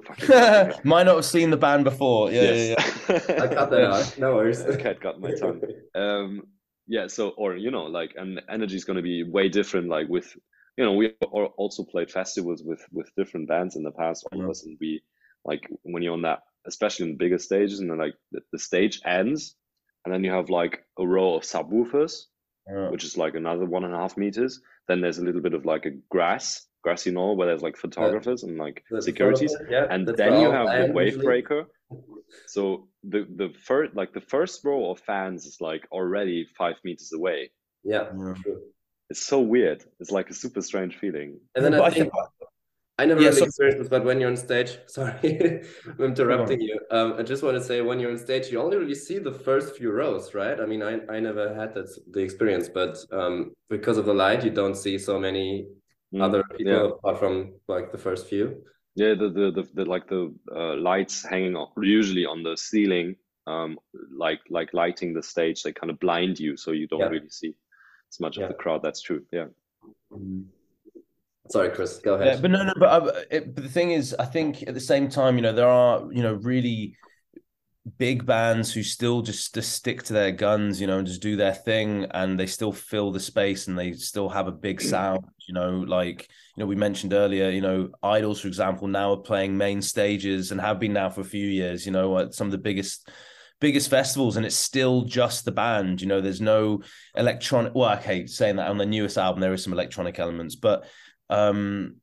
Fucking God. might not have seen the band before yeah yeah, yeah. Yes. I cut that out. No worries. The cat got my tongue. Um, yeah. So, or you know, like, and energy is going to be way different. Like with, you know, we al- also played festivals with with different bands in the past, all of us, and we like when you're on that, especially in the bigger stages, and then like the, the stage ends, and then you have like a row of subwoofers, Yeah. which is like another one and a half meters. Then there's a little bit of like a grass, grassy knoll where there's like photographers and like That's securities part Yeah, and that's then where you have the wave usually- breaker so the the first like the first row of fans is like already five meters away Yeah, Yeah. true. it's so weird it's like a super strange feeling And then But I think I never Yeah, really so- experienced this, but when you're on stage, sorry, I'm interrupting you. Um, I just want to say when you're on stage, you only really see the first few rows, right? I mean, I, I never had that the experience, but um, because of the light, you don't see so many Mm, other people yeah apart from like the first few. yeah the the, the, the like the uh, lights hanging on, usually on the ceiling um like like lighting the stage they kind of blind you so you don't Yeah. really see as much of the crowd that's true yeah Sorry, Chris, go Yeah, ahead. but no, no, but, uh, it, but the thing is, I think at the same time, you know, there are, you know, really big bands who still just, just stick to their guns, you know, and just do their thing, and they still fill the space, and they still have a big sound, you know, like you know, we mentioned earlier, you know, IDLES, for example, now are playing main stages and have been now for a few years, you know, at some of the biggest biggest festivals and it's still just the band. You know, there's no electronic. Well, okay, saying that on the newest album there is some electronic elements, but um,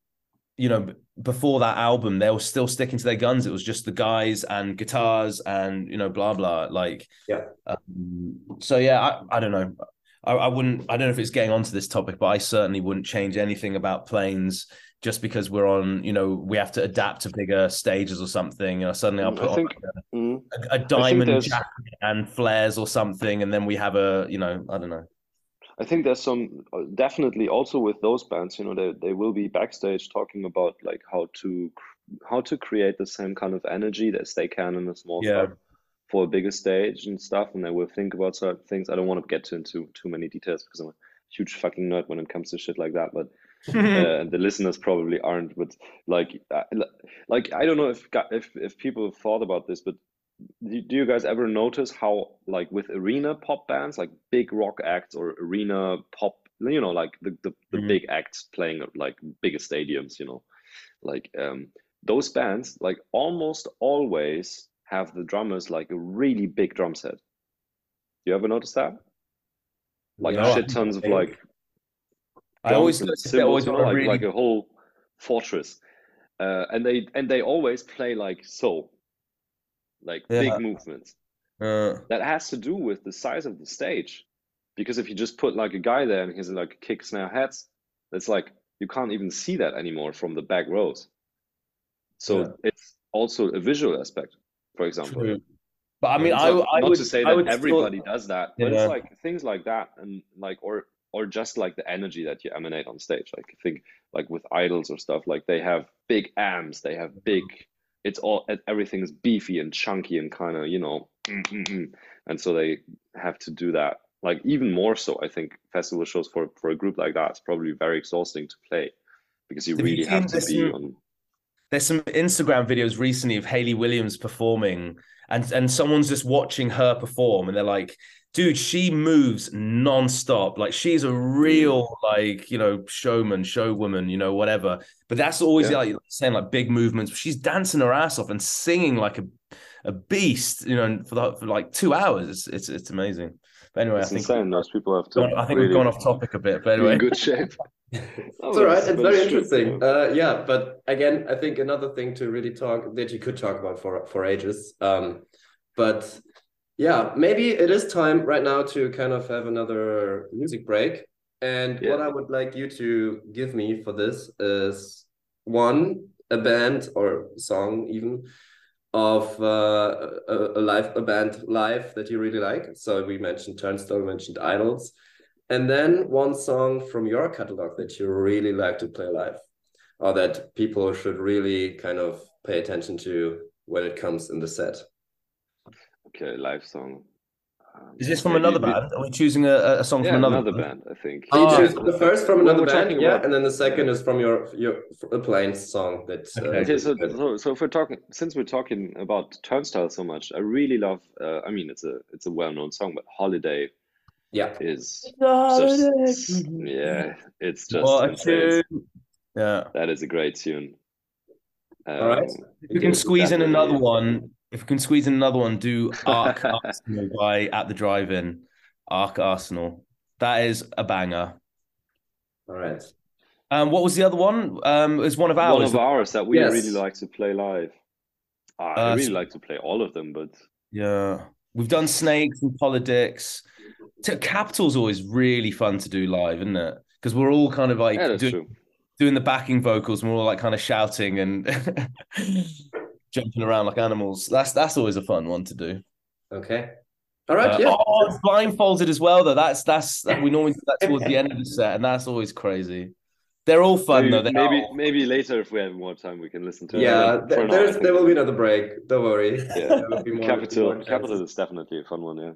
you know, before that album they were still sticking to their guns. It was just the guys and guitars and you know, blah blah. Like, yeah. Um, so yeah, I, I don't know. I, I wouldn't. I don't know if it's getting onto this topic, but I certainly wouldn't change anything about PLAIINS just because we're on, you know, we have to adapt to bigger stages or something. You know, suddenly I'll put think, on like a, a, a, diamond jacket and flares or something, and then we have a, you know, I don't know. I think there's some definitely also with those bands, you know, they they will be backstage talking about like how to how to create the same kind of energy as they can in a small yeah. for a bigger stage and stuff, and they will think about certain things. I don't want to get into too many details because I'm a huge fucking nerd when it comes to shit like that, but uh, the listeners probably aren't. But like, uh, like I don't know if if if people have thought about this, but do you guys ever notice how like with arena pop bands, like big rock acts or arena pop, you know, like the the, the mm-hmm. big acts playing like bigger stadiums, you know, like um those bands like almost always have the drummers like a really big drum set. Do you ever notice that? Like yeah, shit tons of like I always symbols, you know, like, really... like a whole fortress. Uh, and they and they always play like so, like yeah. big movements. Uh... That has to do with the size of the stage, because if you just put like a guy there and he's like kick snare hats, it's like you can't even see that anymore from the back rows. So yeah. it's also a visual aspect, for example. True. But I mean, I, I not would, to say that everybody still... does that, but yeah. it's like things like that, and like or or just like the energy that you emanate on stage. Like I think like with IDLES or stuff, like they have big amps, they have big. It's all everything's beefy and chunky and kind of you know, mm, mm, mm. and so they have to do that. Like even more so, I think festival shows for for a group like that it's probably very exhausting to play because you have really you have to be on. There's some Instagram videos recently of Hayley Williams performing, and and someone's just watching her perform, and they're like, dude, she moves nonstop. Like she's a real, mm. like, you know, showman, showwoman, you know, whatever. But that's always yeah. like saying like big movements. She's dancing her ass off and singing like a, a beast, you know, for, the, for like two hours. It's, it's, it's amazing. But anyway, it's I think insane. Those people have to. I think really we've gone off topic a bit, but anyway, in good shape. it's all right. It's very interesting. Uh, yeah, but again, I think another thing to really talk that you could talk about for for ages. Um, but yeah, maybe it is time right now to kind of have another music break. And yeah. what I would like you to give me for this is one, a band or song even of uh, a, a live a band live that you really like. So we mentioned Turnstile, we mentioned IDLES, and then one song from your catalog that you really like to play live, or that people should really kind of pay attention to when it comes in the set. Okay, live song. Um, Is this from another band? Are we choosing a, a song yeah, from another, another band? I think. Oh, you choose the first from another band, yeah, about... and then the second is from your your a PLAIINS song. That uh, okay. okay so, so so if we're talking, since we're talking about Turnstile so much, I really love. Uh, I mean, it's a it's a well known song, but Holiday. Yeah. Is just, yeah, it's just yeah. That is a great tune. Um, All right. If you can squeeze in another one, if we can squeeze in another one, do Arc Arsenal by At the Drive-In. Arc Arsenal. That is a banger. All right. Um, what was the other one? Um, it was one of ours. One of ours that we yes. really like to play live. Uh, I uh, really like to play all of them, but yeah, we've done snakes and politics. Capital's always really fun to do live, isn't it? Because we're all kind of like yeah, doing, doing the backing vocals, and we're all like kind of shouting and jumping around like animals. That's that's always a fun one to do. Okay. All right. Uh, yeah. Oh, it's blindfolded as well, though. That's that's we normally do that towards the end of the set, and that's always crazy. They're all fun maybe, though. They maybe are... maybe later if we have more time, we can listen to. Yeah, it. Th- there's there will be another break. Don't worry. Yeah. Capital Capital is definitely a fun one. Yeah.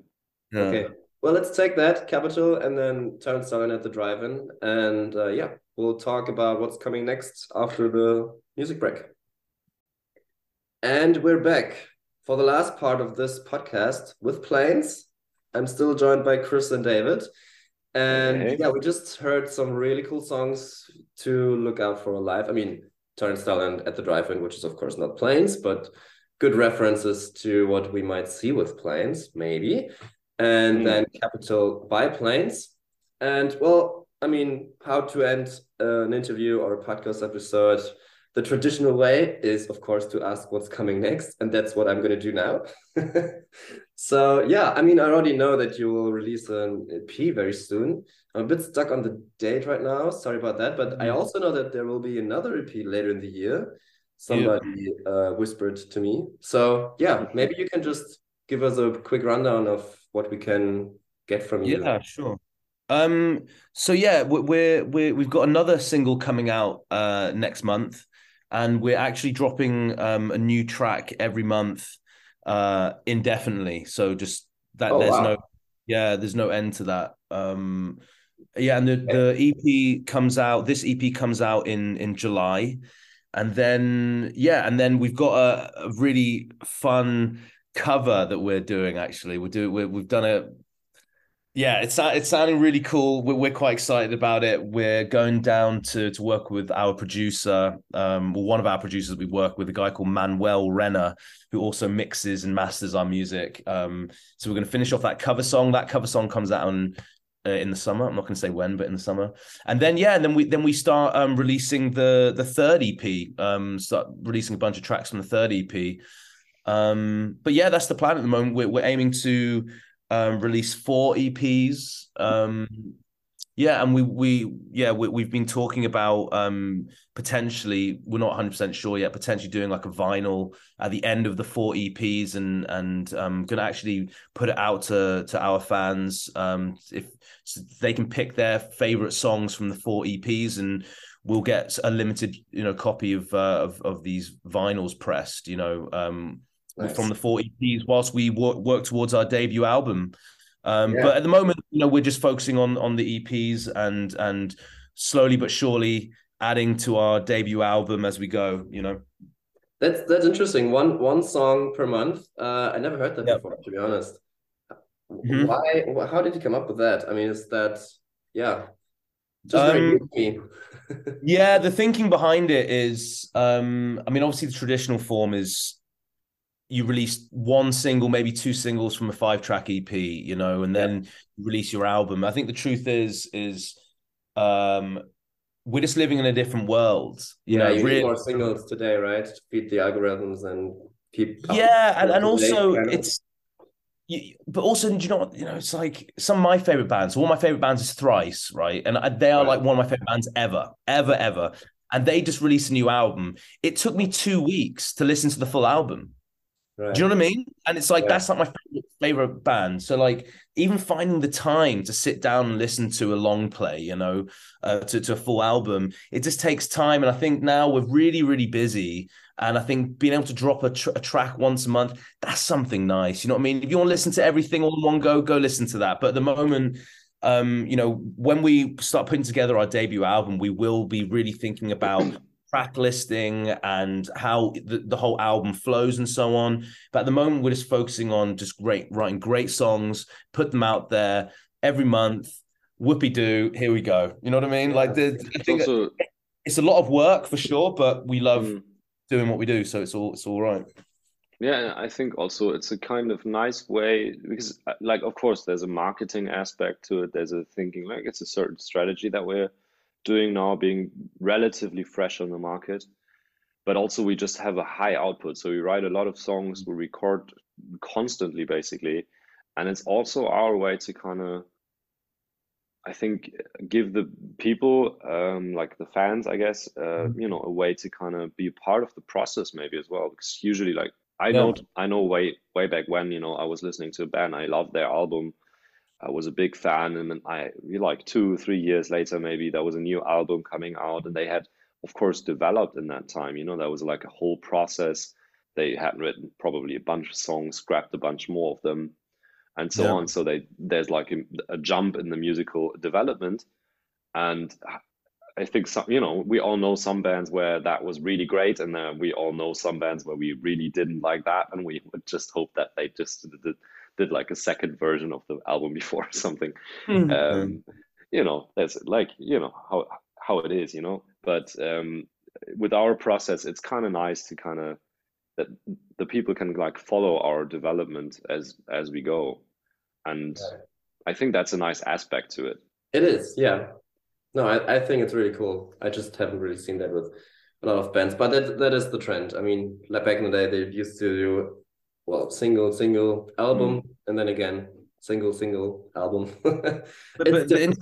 yeah. Okay. Well, let's take that Capital and then turn Turnstile at the drive-in, and uh, yeah, we'll talk about what's coming next after the music break. And we're back for the last part of this podcast with PLAIINS. I'm still joined by Chris and David. And hey. yeah, we just heard some really cool songs to look out for live. I mean, Turnstile and At the Drive In, which is, of course, not PLAIINS, but good references to what we might see with PLAIINS, maybe, and mm. then Capital by PLAIINS. And well, I mean, how to end an interview or a podcast episode the traditional way is, of course, to ask what's coming next, and that's what I'm going to do now. so, yeah, I mean, I already know that you will release an EP very soon. I'm a bit stuck on the date right now. Sorry about that, but I mm. also know that there will be another EP later in the year. Somebody yeah. uh, whispered to me. So, yeah, maybe you can just give us a quick rundown of what we can get from you. Yeah, sure. Um, so yeah, we're we're we've got another single coming out uh next month and we're actually dropping um, a new track every month uh, indefinitely. So just that oh, there's wow. no yeah, there's no end to that. Um, yeah, and the, the EP comes out. This EP comes out in in July, and then yeah, and then we've got a, a really fun cover that we're doing. Actually, we're we we've done a yeah, it's it's sounding really cool. We're, we're quite excited about it. We're going down to to work with our producer, um, one of our producers we work with, a guy called Manuel Renner, who also mixes and masters our music. Um, so we're going to finish off that cover song. That cover song comes out on uh, in the summer. I'm not going to say when, but in the summer. And then yeah, and then we then we start um, releasing the the third EP. Um, start releasing a bunch of tracks from the third EP. Um, but yeah, that's the plan at the moment. We're we're aiming to um, released four EPs. Um, yeah, and we we yeah we, we've been talking about um, potentially we're not 100 percent sure yet. Potentially doing like a vinyl at the end of the four EPs and and um, gonna actually put it out to to our fans um, if so they can pick their favorite songs from the four EPs and we'll get a limited you know copy of uh, of, of these vinyls pressed you know um, nice. from the four EPs whilst we work, work towards our debut album. Um, yeah. But at the moment, you know, we're just focusing on on the EPs and and slowly but surely adding to our debut album as we go. You know, that's that's interesting. One one song per month. Uh, I never heard that before, to be honest. Mm-hmm. Why? How did you come up with that? I mean, is that yeah? Just um, yeah, the thinking behind it is, um, I mean, obviously the traditional form is you release one single, maybe two singles from a five track EP, you know, and then yeah. release your album. I think the truth is, is um, we're just living in a different world. You yeah, know, you really... more singles today, right? To feed the algorithms and keep. Yeah, and, and also it's. You, but also, do you know what? You know, it's like some of my favorite bands. One of my favorite bands is Thrice, right? And they are right. like one of my favorite bands ever, ever, ever. And they just released a new album. It took me two weeks to listen to the full album Right. Do you know what I mean? And it's like yeah. that's like my favorite, favorite band. So like even finding the time to sit down and listen to a long play, you know, uh, to to a full album, it just takes time. And I think now we're really really busy, and I think being able to drop a, tr- a track once a month, that's something nice. You know what I mean? If you want to listen to everything all in one go, go listen to that. But at the moment. Um, you know, when we start putting together our debut album, we will be really thinking about track listing and how the, the whole album flows and so on. But at the moment, we're just focusing on just great writing great songs, put them out there every month. Whoopie doo, here we go. You know what I mean? Like the, I think also... it's a lot of work for sure, but we love mm. doing what we do, so it's all it's all right. Yeah, I think also it's a kind of nice way because, uh, like, of course, there's a marketing aspect to it. There's a thinking, like, it's a certain strategy that we're doing now, being relatively fresh on the market. But also, we just have a high output. So we write a lot of songs, we record constantly, basically. And it's also our way to kind of, I think, give the people, um, like the fans, I guess, uh, mm-hmm. you know, a way to kind of be a part of the process, maybe as well. Because usually, like, I yeah. know, I know way way back when, you know, I was listening to a band, I loved their album I was a big fan, and then I like two, three years later, maybe there was a new album coming out, and they had, of course, developed in that time. You know, there was like a whole process. They had written probably a bunch of songs, scrapped a bunch more of them, and so yeah. on. So they there's like a, a jump in the musical development, and I think some, you know, we all know some bands where that was really great, and uh, we all know some bands where we really didn't like that, and we would just hope that they just did, did like a second version of the album before or something. Mm-hmm. Um, you know, that's like you know how how it is, you know. But um, with our process, it's kind of nice to kind of that the people can like follow our development as as we go and Right. i think that's a nice aspect to it It is, yeah. No, I, I think it's really cool. I just haven't really seen that with a lot of bands, but that that is the trend. I mean, like back in the day, they used to do well, single, single album, hmm. and then again, single, single album. but the different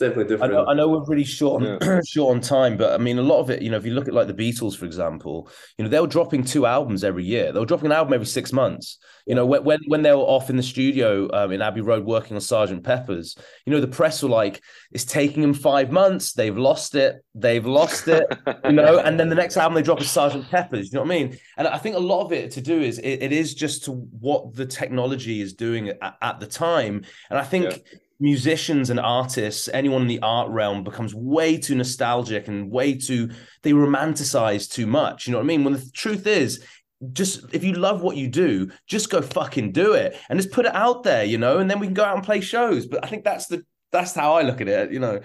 today. It's definitely I know, I know we're really short on short on time, but I mean a lot of it. You know, if you look at like the Beatles, for example, you know they were dropping two albums every year. They were dropping an album every six months. You know, when when when they were off in the studio um, in Abbey Road working on Sergeant Pepper's, you know, the press were like, "It's taking them five months. They've lost it. They've lost it." you know, and then the next album they drop is Sergeant Pepper's. You know what I mean? And I think a lot of it to do is it, it is just to what the technology is doing at, at the time, and I think. Yeah. Musicians and artists, anyone in the art realm becomes way too nostalgic and way too, they romanticize too much. You know what I mean? When the truth is, just if you love what you do, just go fucking do it and just put it out there, you know, and then we can go out and play shows. But I think that's the that's how I look at it, you know.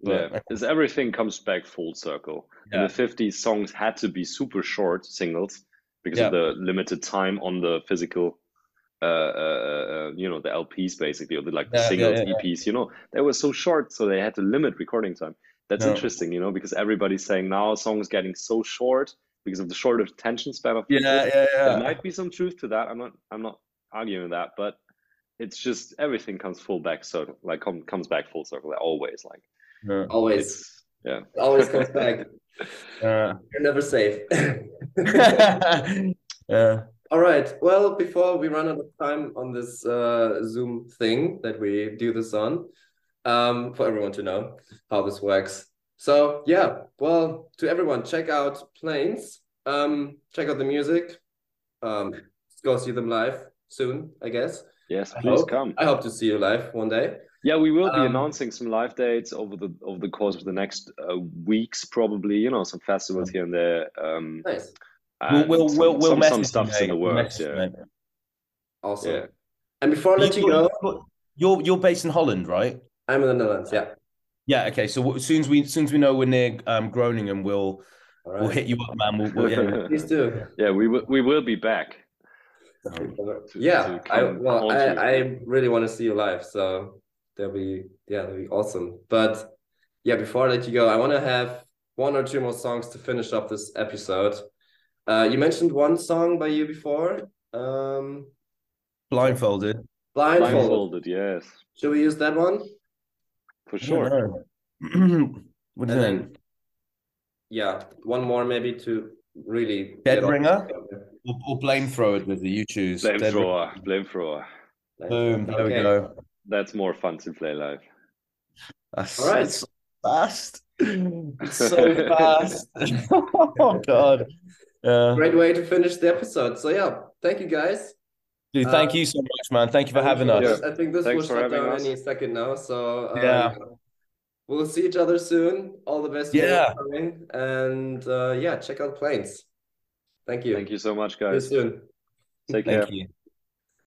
yeah But- as everything comes back full circle in the 50s songs had to be super short singles because Yeah. of the limited time on the physical uh, uh, uh you know the lps basically or the like the Yeah, yeah, singles yeah, eps you know they were so short so they had to limit recording time that's Yeah. interesting you know because everybody's saying now a song is getting so short because of the shorter attention span of people. Yeah, people yeah, there might be some truth to that i'm not i'm not arguing that but it's just everything comes full back circle like com- comes back full circle always like Yeah. Always, it's yeah it always comes back. Yeah. You're never safe. yeah. All right. Well, before we run out of time on this uh, Zoom thing that we do this on, um, for everyone to know how this works. So yeah, well, to everyone, check out PLAIINS. Um, check out the music. Um, go see them live soon, I guess. yes I please hope. come I hope to see you live one day. Yeah, we will be Um, announcing some live dates over the over the course of the next uh, weeks, probably. You know, some festivals here and there. Um, Nice. We'll and we'll some, we'll, we'll some, some stuff's in the mate. Works. Yeah, mate. Awesome. yeah. And before I let you You- go, You're you're based in Holland, right? I'm in the Netherlands. Yeah. Yeah. Okay. So as soon as we as soon as we know we're near um, Groningen, we'll All we'll hit you up, man. We'll, we'll yeah. Please do. Yeah, we will we will be back. Yeah, to I well, I. I really want to see you live, so that'll be yeah, that'll be awesome. But yeah, before I let you go, I want to have one or two more songs to finish up this episode. Uh, you mentioned one song by you before, um, Blindfolded. Blindfolded. Blindfolded, yes, Should we use that one? for sure. know. what do you And think? then, yeah, one more maybe to really Dead get off- Ringer? Or, or Flamethrower with the you choose. Dead Ringer. Flamethrower, flamethrower. Boom. There we go. That's more fun to play live. That's, All right. so fast. It's so fast. oh God. Yeah. Great way to finish the episode. So yeah, thank you guys. Dude, thank Uh, you so much, man. Thank you for having us. this- I think this Thanks will shut down us. any second now. So uh, Yeah. we'll see each other soon. All the best. Yeah. coming. And uh, yeah, check out PLAIINS. Thank you. Thank you so much, guys. See you guys. soon. Take care. Thank you.